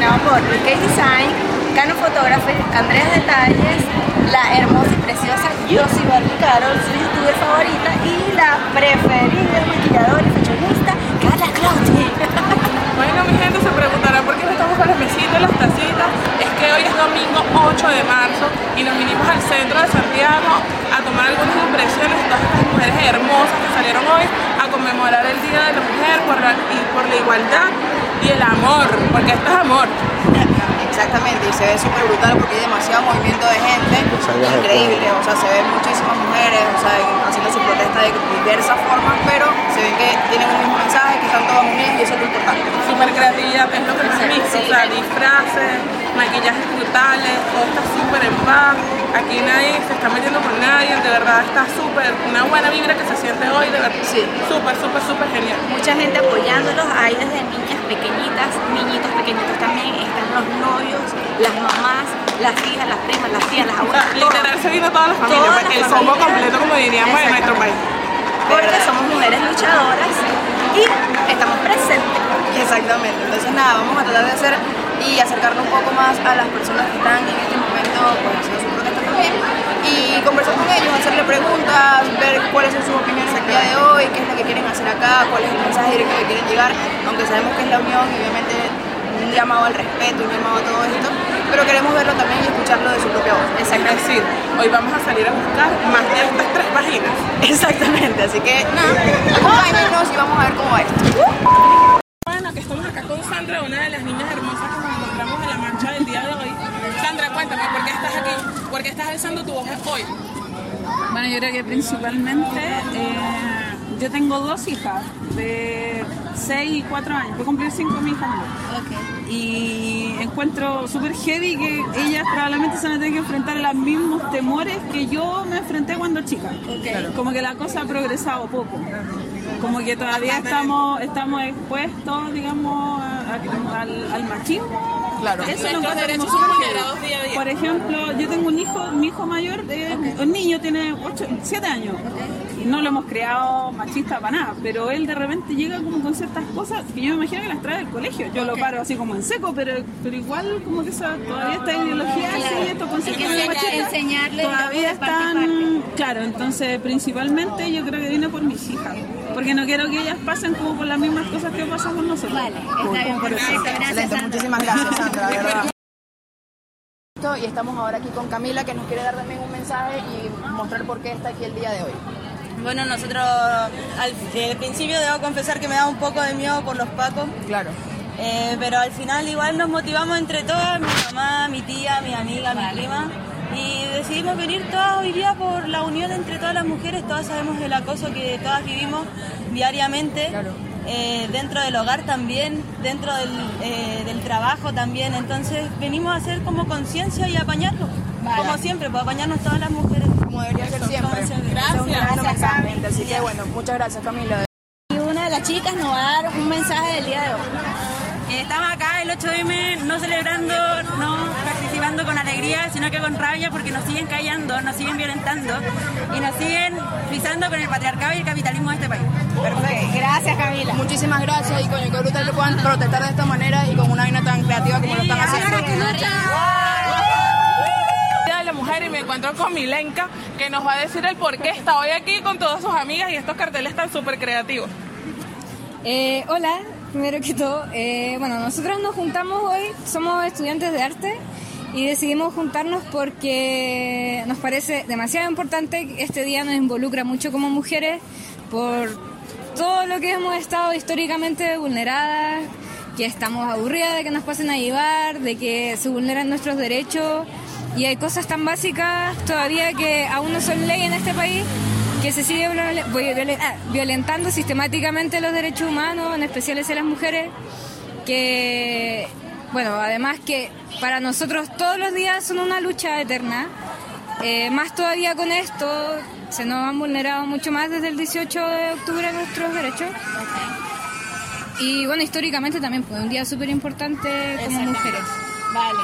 patrocinado por BK Design, Cano Photography, Andrea Detalles, la hermosa y preciosa Josie Barbie Carol, su youtuber favorita, y la preferida maquilladora y fashionista, Carla Clauti. Bueno, mi gente se preguntará por qué no estamos con las mesitas, las tacitas. Es que hoy es domingo 8 de marzo y nos vinimos al centro de Santiago a tomar algunas impresiones de todas estas mujeres hermosas que salieron hoy a conmemorar el Día de la Mujer por la, y por la igualdad y el amor, porque esto es amor. Exactamente, y se ve súper brutal porque hay demasiado movimiento de gente, increíble, o sea, se ven muchísimas mujeres, o sea, haciendo su protesta de diversas formas, pero se ven que tienen un mismo mensaje, que están todas unidas y eso es lo importante. Súper creatividad, es lo que más he visto, o sea, disfraces, maquillajes brutales, todo está súper en paz. Aquí nadie se está metiendo con nadie, de verdad está súper, una buena vibra que se siente hoy, de verdad. Sí. Súper, súper, súper genial. mucha gente apoyándolos, hay desde niñas pequeñitas, niñitos pequeñitos también, están los novios, las mamás, las hijas, las primas, las tías, las O abuelas, sea, literal se vino toda la familia, Toda pues, la el familia. completo como diríamos en nuestro país. porque somos mujeres luchadoras y estamos presentes. Exactamente, entonces nada, vamos a tratar de hacer y acercarnos un poco más a las personas que están en este momento pues, haciendo su protesta también y conversar con ellos, hacerle preguntas, ver cuáles son sus opiniones el día de hoy, qué es lo que quieren hacer acá, cuál es el mensaje directo que quieren llegar, aunque sabemos que es la unión y obviamente un llamado al respeto, un llamado a todo esto, pero queremos verlo también y escucharlo de su propia voz. Es decir, hoy vamos a salir a buscar más de estas tres páginas. Exactamente, así que nada, y vamos a ver cómo va esto. Bueno, que estamos acá con Sandra, una de las niñas hermosas que nos encontramos en la marcha del día de hoy. Sandra, cuéntame, ¿por qué estás aquí? ¿Por qué estás alzando tu voz hoy? Bueno, yo creo que principalmente eh, yo tengo dos hijas de 6 y 4 años. Voy a cumplir 5 mi hija. Y encuentro súper heavy que ellas probablemente se van a tener que enfrentar a los mismos temores que yo me enfrenté cuando chica. Como que la cosa ha progresado poco. Como que todavía estamos, estamos expuestos, digamos, a- a- al, al machismo. Claro. Eso lo súper. Por ejemplo, yo tengo un hijo, mi hijo mayor, eh, un niño tiene 8, 7 años. Y no lo hemos creado machista para nada, pero él de repente llega como con ciertas cosas que yo me imagino que las trae del colegio. Yo lo paro así como en seco, pero, pero igual como que esa, todavía esta ideología así, estos conceptos de todavía parte están, claro, entonces principalmente yo creo que viene por mis hijas, porque no quiero que ellas pasen como por las mismas cosas que pasamos nosotros. Vale, está bien, perfecto, gracias muchísimas gracias Sandra, de verdad. Y estamos ahora aquí con Camila que nos quiere dar también un mensaje y mostrar por qué está aquí el día de hoy. Bueno, nosotros al, al principio debo confesar que me da un poco de miedo por los pacos, Claro. eh, pero al final igual nos motivamos entre todas, mi mamá, mi tía, mi amiga, mi prima, decidimos venir todas hoy día por la unión entre todas las mujeres, todas sabemos el acoso que todas vivimos diariamente, Claro. eh, dentro del hogar también, dentro del, eh, del trabajo también, entonces venimos a hacer como conciencia y apañarnos, como siempre, pues apañarnos todas las mujeres. Como debería ser siempre. Gracias. Así que bueno, muchas gracias Camila. Y una de las chicas nos va a dar un mensaje del día de hoy. Estamos acá el 8M no celebrando, no con alegría, sino que con rabia porque nos siguen callando, nos siguen violentando y nos siguen pisando con el patriarcado y el capitalismo de este país. Perfecto. Gracias Camila. Muchísimas gracias y coño, qué brutal que puedan protestar de esta manera y con una vaina tan creativa como lo están haciendo. Mujer y me encuentro con Milenka que nos va a decir el por qué está hoy aquí con todas sus amigas y estos carteles tan súper creativos. Eh, hola, primero que todo. eh, bueno, nosotros nos juntamos hoy, somos estudiantes de arte y decidimos juntarnos porque nos parece demasiado importante. Este día nos involucra mucho como mujeres por todo lo que hemos estado históricamente vulneradas, que estamos aburridas de que nos pasen a llevar, de que se vulneran nuestros derechos y hay cosas tan básicas todavía que aún no son ley en este país que se sigue ah, violentando sistemáticamente los derechos humanos, en especial hacia las mujeres, que, bueno, además que para nosotros todos los días son una lucha eterna, eh, más todavía con esto, se nos han vulnerado mucho más desde el 18 de octubre nuestros derechos. Y bueno, históricamente también fue un día súper importante como mujeres. Vale.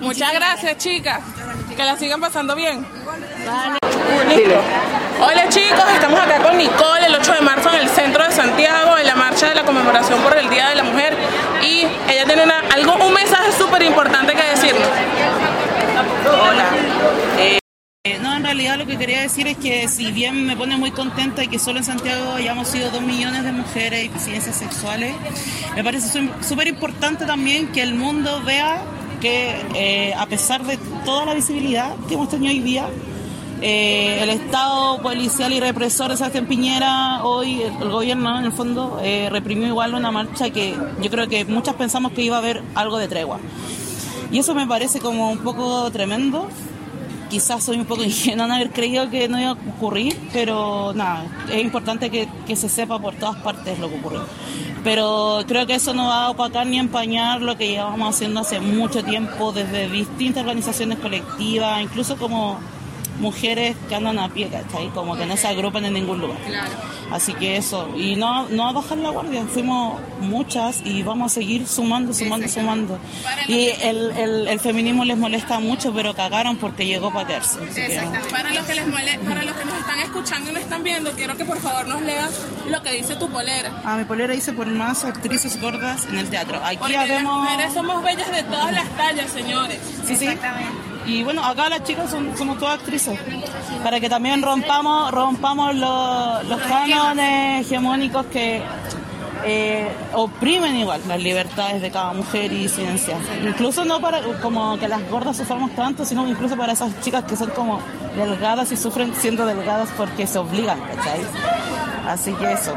Muchas gracias, chicas. Que la sigan pasando bien. Listo. Hola chicos, estamos acá con Nicole el 8 de marzo en el centro de Santiago, en la marcha de la conmemoración por el Día de la Mujer. Y ella tiene una, algo, un mensaje súper importante que decirnos. Hola. Eh, no, en realidad lo que quería decir es que si bien me pone muy contenta y que solo en Santiago hayamos sido dos millones de mujeres y disidencias sexuales, me parece súper importante también que el mundo vea que eh, a pesar de toda la visibilidad que hemos tenido hoy día, eh, el Estado policial y represor de Sebastián Piñera, hoy el, gobierno en el fondo eh, reprimió igual una marcha que yo creo que muchas pensamos que iba a haber algo de tregua. Y eso me parece como un poco tremendo. Quizás soy un poco ingenua en haber creído que no iba a ocurrir, pero nada, es importante que, que se sepa por todas partes lo que ocurrió. Pero creo que eso no va a opacar ni empañar lo que llevamos haciendo hace mucho tiempo desde distintas organizaciones colectivas, incluso como mujeres que andan a pie, ¿cachai? Como que no se agrupan en ningún lugar. Así que eso, y no, no a bajar la guardia, fuimos muchas y vamos a seguir sumando, sumando, sumando. Y el, el, el feminismo les molesta mucho, pero cagaron porque llegó para quedarse. Para los que les mole- para los que nos están escuchando y nos están viendo, quiero que por favor nos leas lo que dice tu polera. Ah, mi polera dice por más actrices gordas en el teatro. Aquí Porque ya las mujeres somos bellas de todas las tallas, señores. Sí, sí. Y bueno, acá las chicas son, somos todas actrices. Para que también rompamos, rompamos los, los cánones hegemónicos que eh, oprimen igual las libertades de cada mujer y disidencia. Incluso no para como que las gordas suframos tanto, sino incluso para esas chicas que son como delgadas y sufren siendo delgadas porque se obligan, ¿cachai? Así que eso.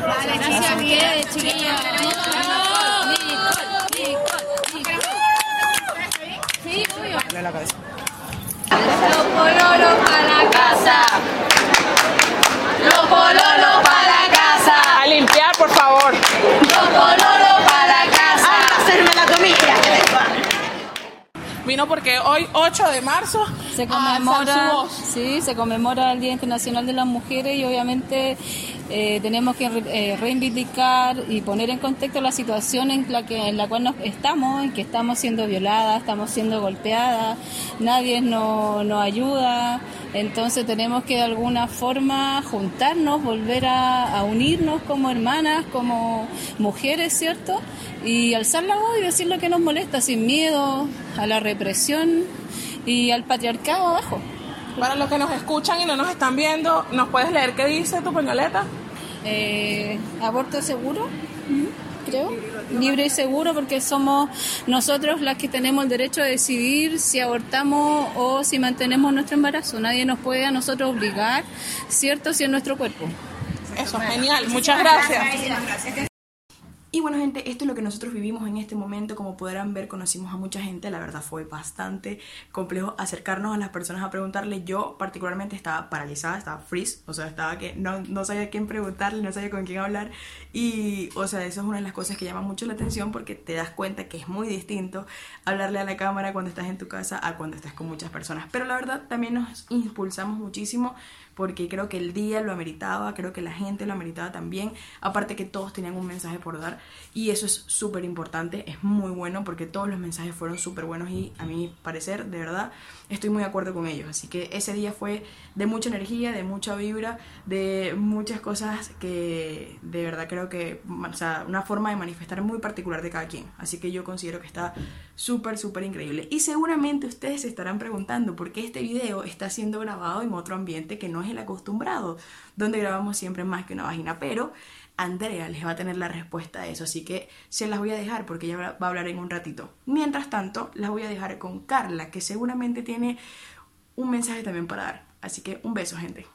Gracias, Miguel, chiquillos. Sí, Dale la cabeza. Los pololos para la casa. Los pololos para la casa. A limpiar, por favor. Los pololos para la casa. A hacerme la comida. Vino porque hoy, 8 de marzo, Se a alzar conmemora, sí, se conmemora el Día Internacional de las Mujeres y obviamente eh, tenemos que eh, reivindicar y poner en contexto la situación en la que en la cual nos estamos, en que estamos siendo violadas, estamos siendo golpeadas, nadie nos, ayuda, entonces tenemos que de alguna forma juntarnos, volver a, a unirnos como hermanas, como mujeres, ¿cierto? Y alzar la voz y decir lo que nos molesta sin miedo a la represión y al patriarcado abajo. Para los que nos escuchan y no nos están viendo, ¿nos puedes leer qué dice tu pañoleta? Eh, aborto seguro, creo, libre y seguro porque somos nosotros las que tenemos el derecho a decidir si abortamos o si mantenemos nuestro embarazo. Nadie nos puede a nosotros obligar, ¿cierto? Si es nuestro cuerpo. Eso, genial. Muchas gracias. Y bueno, gente, esto es lo que nosotros vivimos en este momento. Como podrán ver, conocimos a mucha gente. La verdad fue bastante complejo acercarnos a las personas a preguntarle. Yo, particularmente, estaba paralizada, estaba freeze. O sea, estaba que no, no sabía a quién preguntarle, no sabía con quién hablar. Y, o sea, eso es una de las cosas que llama mucho la atención porque te das cuenta que es muy distinto hablarle a la cámara cuando estás en tu casa a cuando estás con muchas personas. Pero la verdad, también nos impulsamos muchísimo porque creo que el día lo ameritaba, creo que la gente lo ameritaba también, aparte que todos tenían un mensaje por dar y eso es súper importante, es muy bueno porque todos los mensajes fueron súper buenos y a mi parecer, de verdad, estoy muy de acuerdo con ellos, así que ese día fue de mucha energía, de mucha vibra, de muchas cosas que de verdad creo que, o sea, una forma de manifestar muy particular de cada quien, así que yo considero que está súper, súper increíble. Y seguramente ustedes se estarán preguntando por qué este video está siendo grabado en otro ambiente que no es el acostumbrado, donde grabamos siempre más que una vagina, pero Andrea les va a tener la respuesta a eso, así que se las voy a dejar porque ella va a hablar en un ratito. Mientras tanto, las voy a dejar con Carla, que seguramente tiene un mensaje también para dar. Así que un beso, gente.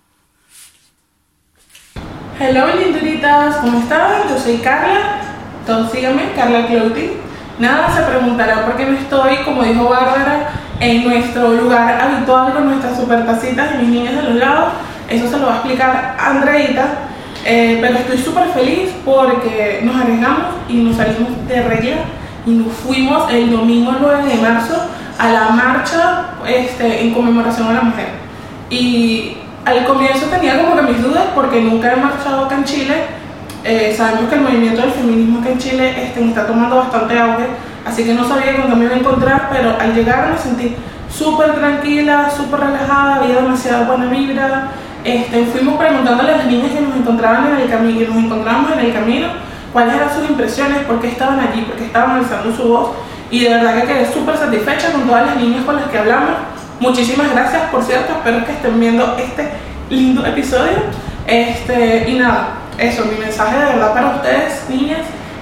Hello, linduritas, ¿cómo están? Yo soy Carla. Todos síganme, Carla Clothing. Nada, se preguntará por qué no estoy, como dijo Bárbara, en nuestro lugar habitual con nuestras super tacitas y mis niñas de los lados. Eso se lo va a explicar Andreita. Eh, pero estoy súper feliz porque nos arriesgamos y nos salimos de regla y nos fuimos el domingo 9 de marzo a la marcha este, en conmemoración a la mujer. Y al comienzo tenía como que mis dudas porque nunca he marchado acá en Chile Eh, sabemos que el movimiento del feminismo acá en Chile este, está tomando bastante auge, así que no sabía qué me iba a encontrar, pero al llegar me sentí súper tranquila, súper relajada, había demasiada buena vibra. Este, fuimos preguntándole a las niñas que nos encontraban en el camino, que nos encontrábamos en el camino, cuáles eran sus impresiones, por qué estaban allí, por qué estaban alzando su voz. Y de verdad que quedé súper satisfecha con todas las niñas con las que hablamos. Muchísimas gracias, por cierto, espero que estén viendo este lindo episodio. Este, y nada, eso, mi mensaje de verdad para ustedes, niñas,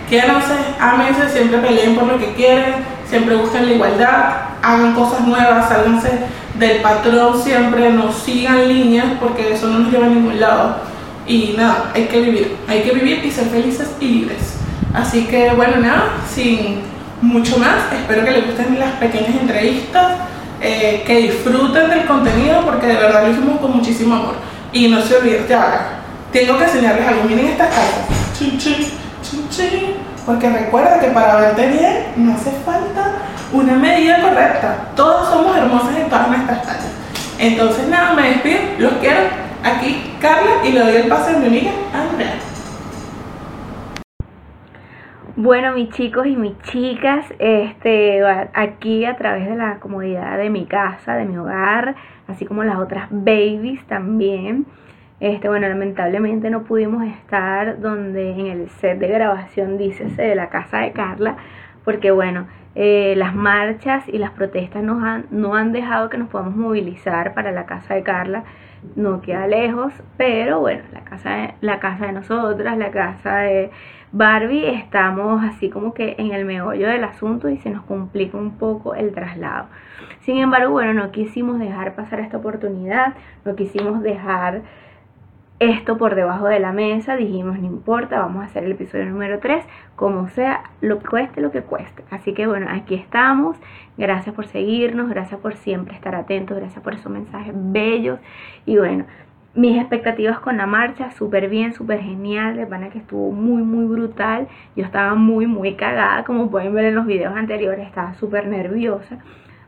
quiéranse, ámense, siempre peleen por lo que quieren, siempre busquen la igualdad, hagan cosas nuevas, sálganse del patrón siempre, no sigan líneas porque eso no nos lleva a ningún lado. Y nada, hay que vivir, hay que vivir y ser felices y libres. Así que bueno, nada, sin mucho más, espero que les gusten las pequeñas entrevistas, eh, que disfruten del contenido porque de verdad lo hicimos con muchísimo amor. Y no se olviden, ya, tengo que enseñarles algo, miren estas cartas. Chin, chin. Porque recuerda que para verte bien no hace falta una medida correcta. Todos somos hermosas en todas nuestras tallas. Entonces nada, me despido, los quiero. Aquí Carla y le doy el pase a mi amiga Andrea. Bueno, mis chicos y mis chicas, este, aquí a través de la comodidad de mi casa, de mi hogar, así como las otras babies también. Este, bueno, lamentablemente no pudimos estar donde en el set de grabación, dícese, de la casa de Carla, porque bueno, eh, las marchas y las protestas nos han, no han dejado que nos podamos movilizar para la casa de Carla, no queda lejos, pero bueno, la casa de, la casa de nosotras, la casa de Barbie, estamos así como que en el meollo del asunto y se nos complica un poco el traslado. Sin embargo, bueno, no quisimos dejar pasar esta oportunidad, no quisimos dejar esto por debajo de la mesa, dijimos, no importa, vamos a hacer el episodio número 3, como sea, lo que cueste lo que cueste. Así que bueno, aquí estamos. Gracias por seguirnos, gracias por siempre estar atentos, gracias por esos mensajes bellos. Y bueno, mis expectativas con la marcha, súper bien, súper genial, de pana que estuvo muy, muy brutal. Yo estaba muy, muy cagada, como pueden ver en los videos anteriores, estaba súper nerviosa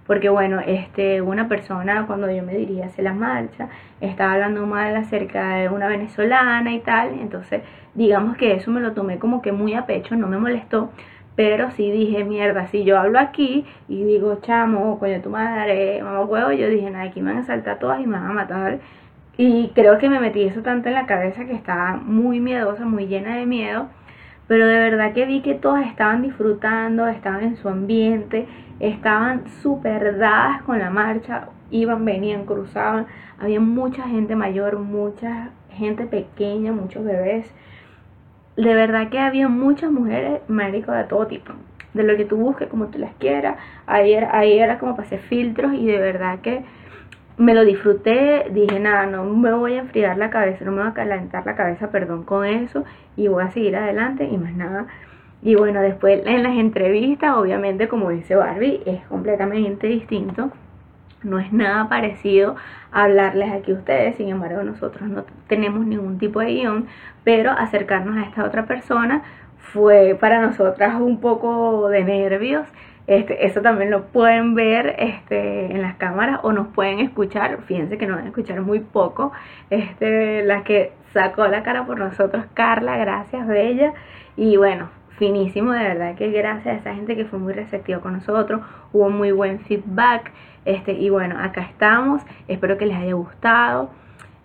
porque bueno, este, una persona cuando yo me dirigí hacia la marcha estaba hablando mal acerca de una venezolana y tal, entonces digamos que eso me lo tomé como que muy a pecho, no me molestó, pero sí dije, mierda, si yo hablo aquí y digo, chamo, coño tu madre, mamá huevo, yo dije, nada, aquí me van a saltar todas y me van a matar. Y creo que me metí eso tanto en la cabeza que estaba muy miedosa, muy llena de miedo, pero de verdad que vi que todas estaban disfrutando, estaban en su ambiente, estaban súper dadas con la marcha, iban, venían, cruzaban, había mucha gente mayor, mucha gente pequeña, muchos bebés. De verdad que había muchas mujeres, médicos de todo tipo, de lo que tú busques, como tú las quieras. Ahí era, ahí era como filtros y de verdad que me lo disfruté, dije nada, no me voy a enfriar la cabeza, no me voy a calentar la cabeza, perdón con eso, y voy a seguir adelante y más nada y bueno, después en las entrevistas, obviamente, como dice Barbie, es completamente distinto. No es nada parecido a hablarles aquí a ustedes, sin embargo nosotros no tenemos ningún tipo de guion, pero acercarnos a esta otra persona fue para nosotras un poco de nervios. Este, eso también lo pueden ver este, en las cámaras o nos pueden escuchar. Fíjense que nos van a escuchar muy poco. Este, la que sacó la cara por nosotros, Carla, gracias, Bella. Y bueno, finísimo, de verdad que gracias a esa gente que fue muy receptiva con nosotros, hubo muy buen feedback, este, y bueno, acá estamos, espero que les haya gustado.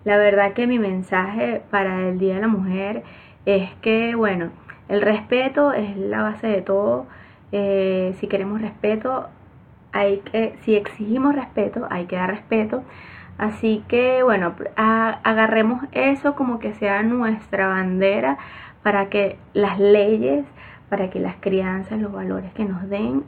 La verdad que mi mensaje para el Día de la Mujer es que, bueno, el respeto es la base de todo. Eh, si queremos respeto, hay que, si exigimos respeto, hay que dar respeto. Así que, bueno, agarremos eso como que sea nuestra bandera para que las leyes para que las crianzas, los valores que nos den,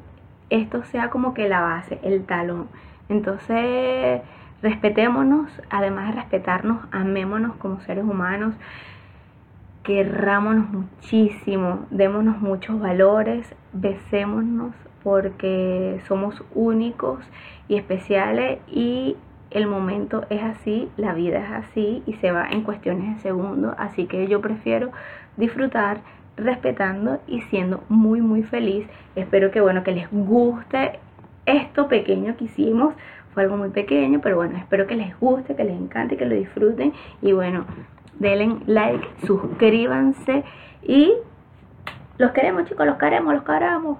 esto sea como que la base, el talón. Entonces, respetémonos, además de respetarnos, amémonos como seres humanos, querrámonos muchísimo, démonos muchos valores, besémonos porque somos únicos y especiales y el momento es así, la vida es así y se va en cuestiones de segundos, así que yo prefiero disfrutar respetando y siendo muy muy feliz. Espero que bueno que les guste esto pequeño que hicimos. Fue algo muy pequeño, pero bueno, espero que les guste, que les encante, que lo disfruten y bueno, denle like, suscríbanse y los queremos chicos, los queremos, los queremos.